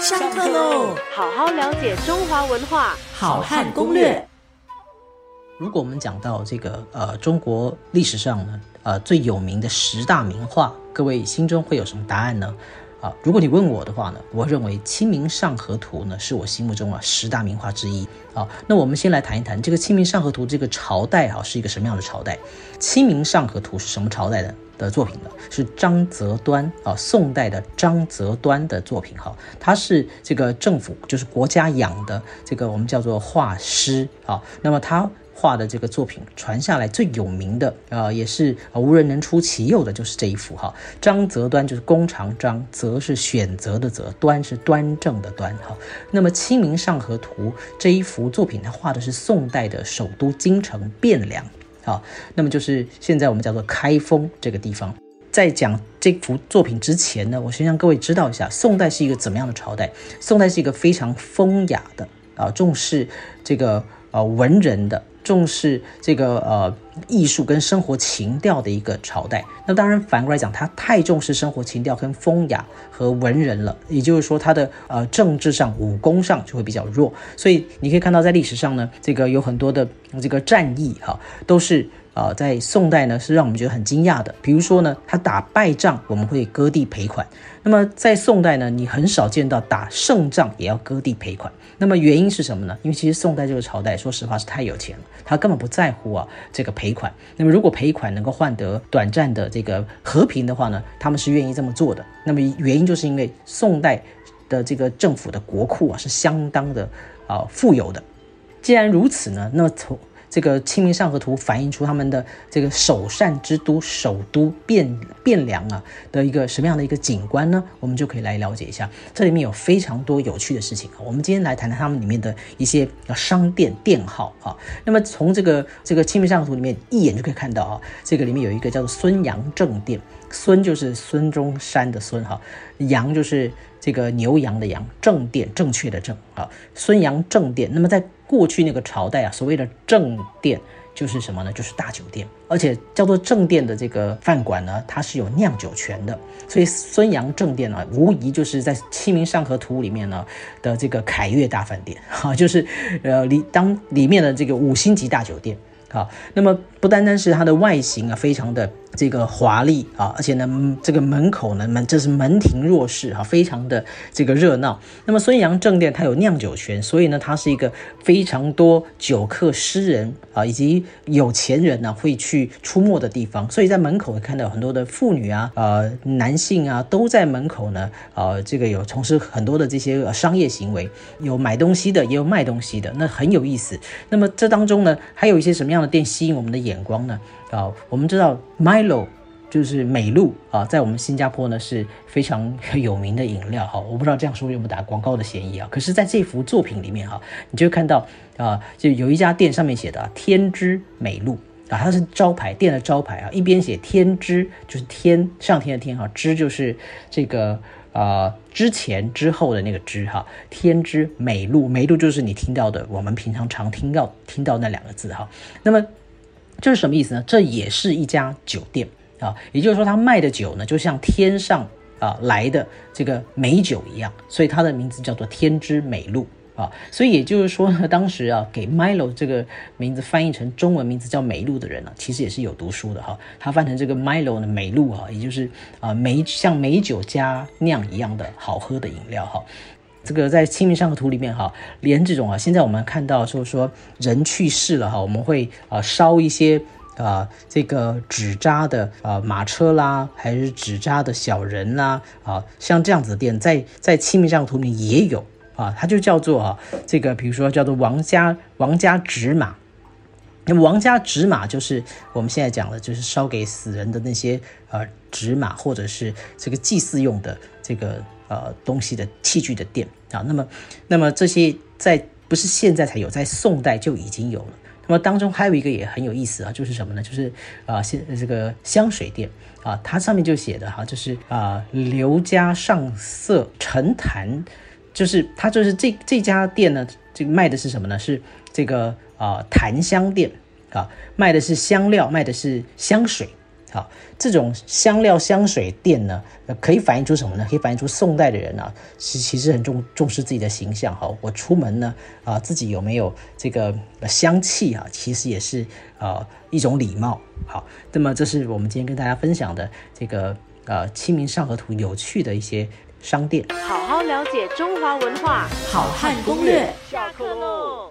上课喽！好好了解中华文化，好汉攻略。如果我们讲到这个呃中国历史上呢呃最有名的十大名画，各位心中会有什么答案呢？啊，如果你问我的话呢，我认为《清明上河图》呢是我心目中啊十大名画之一。啊，那我们先来谈一谈这个《清明上河图》这个朝代啊是一个什么样的朝代？《清明上河图》是什么朝代的的作品呢？是张择端啊，宋代的张择端的作品哈，他是这个政府就是国家养的这个我们叫做画师啊，那么他。画的这个作品传下来最有名的，呃，也是无人能出其右的，就是这一幅哈。张择端就是弓长张，择是选择的择，端是端正的端哈。那么《清明上河图》这一幅作品，它画的是宋代的首都京城汴梁啊。那么就是现在我们叫做开封这个地方。在讲这幅作品之前呢，我先让各位知道一下，宋代是一个怎么样的朝代？宋代是一个非常风雅的啊，重视这个呃文人的。重视这个呃艺术跟生活情调的一个朝代，那当然反过来讲，他太重视生活情调跟风雅和文人了，也就是说他的呃政治上武功上就会比较弱，所以你可以看到在历史上呢，这个有很多的这个战役哈，都是。啊，在宋代呢，是让我们觉得很惊讶的。比如说呢，他打败仗，我们会割地赔款。那么在宋代呢，你很少见到打胜仗也要割地赔款。那么原因是什么呢？因为其实宋代这个朝代，说实话是太有钱了，他根本不在乎啊这个赔款。那么如果赔款能够换得短暂的这个和平的话呢，他们是愿意这么做的。那么原因就是因为宋代的这个政府的国库啊是相当的啊富有的。既然如此呢，那么从这个《清明上河图》反映出他们的这个首善之都首都汴汴梁啊的一个什么样的一个景观呢？我们就可以来了解一下。这里面有非常多有趣的事情啊。我们今天来谈谈他们里面的一些商店店号啊。那么从这个这个《清明上河图》里面一眼就可以看到啊，这个里面有一个叫做孙杨正店，孙就是孙中山的孙哈，杨就是这个牛羊的羊，正殿正确的正啊，孙杨正殿。那么在过去那个朝代啊，所谓的正殿就是什么呢？就是大酒店，而且叫做正殿的这个饭馆呢，它是有酿酒权的。所以孙杨正殿呢，无疑就是在《清明上河图》里面呢的这个凯悦大饭店，啊，就是呃里当里面的这个五星级大酒店。啊，那么不单单是它的外形啊，非常的这个华丽啊，而且呢，这个门口呢门这是门庭若市啊，非常的这个热闹。那么孙杨正店它有酿酒权，所以呢，它是一个非常多酒客、诗人啊以及有钱人呢会去出没的地方。所以在门口会看到很多的妇女啊、呃男性啊都在门口呢，呃这个有从事很多的这些商业行为，有买东西的，也有卖东西的，那很有意思。那么这当中呢，还有一些什么样的？店吸引我们的眼光呢？啊，我们知道 Milo 就是美露啊，在我们新加坡呢是非常有名的饮料哈。我不知道这样说有没有打广告的嫌疑啊？可是，在这幅作品里面哈，你就看到啊，就有一家店上面写的天之美露啊，它是招牌店的招牌啊，一边写天之，就是天上天的天哈，之就是这个。啊，之前之后的那个之哈，天之美露，美露就是你听到的，我们平常常听到听到那两个字哈。那么这是什么意思呢？这也是一家酒店啊，也就是说，他卖的酒呢，就像天上啊来的这个美酒一样，所以它的名字叫做天之美露。啊，所以也就是说呢，当时啊，给 Milo 这个名字翻译成中文名字叫美露的人呢，其实也是有读书的哈。他翻成这个 Milo 呢，美露啊，也就是啊美像美酒加酿一样的好喝的饮料哈。这个在《清明上河图》里面哈，连这种啊，现在我们看到就是说人去世了哈，我们会啊烧一些啊这个纸扎的啊马车啦，还是纸扎的小人啦啊，像这样子的店，在在《清明上河图》里面也有。啊，它就叫做啊，这个比如说叫做王家王家纸马，那王家纸马就是我们现在讲的，就是烧给死人的那些呃纸马，或者是这个祭祀用的这个呃东西的器具的店啊。那么，那么这些在不是现在才有，在宋代就已经有了。那么当中还有一个也很有意思啊，就是什么呢？就是啊，现这个香水店啊，它上面就写的哈，就是啊刘家上色陈坛。就是它，就是这这家店呢，这个卖的是什么呢？是这个啊檀香店啊，卖的是香料，卖的是香水好，这种香料香水店呢，呃可以反映出什么呢？可以反映出宋代的人啊，其其实很重重视自己的形象。哈，我出门呢，啊，自己有没有这个呃香气啊，其实也是呃一种礼貌。好，那么这是我们今天跟大家分享的这个呃《清明上河图》有趣的一些商店。好好了解中华文化。好汉攻略。下课喽！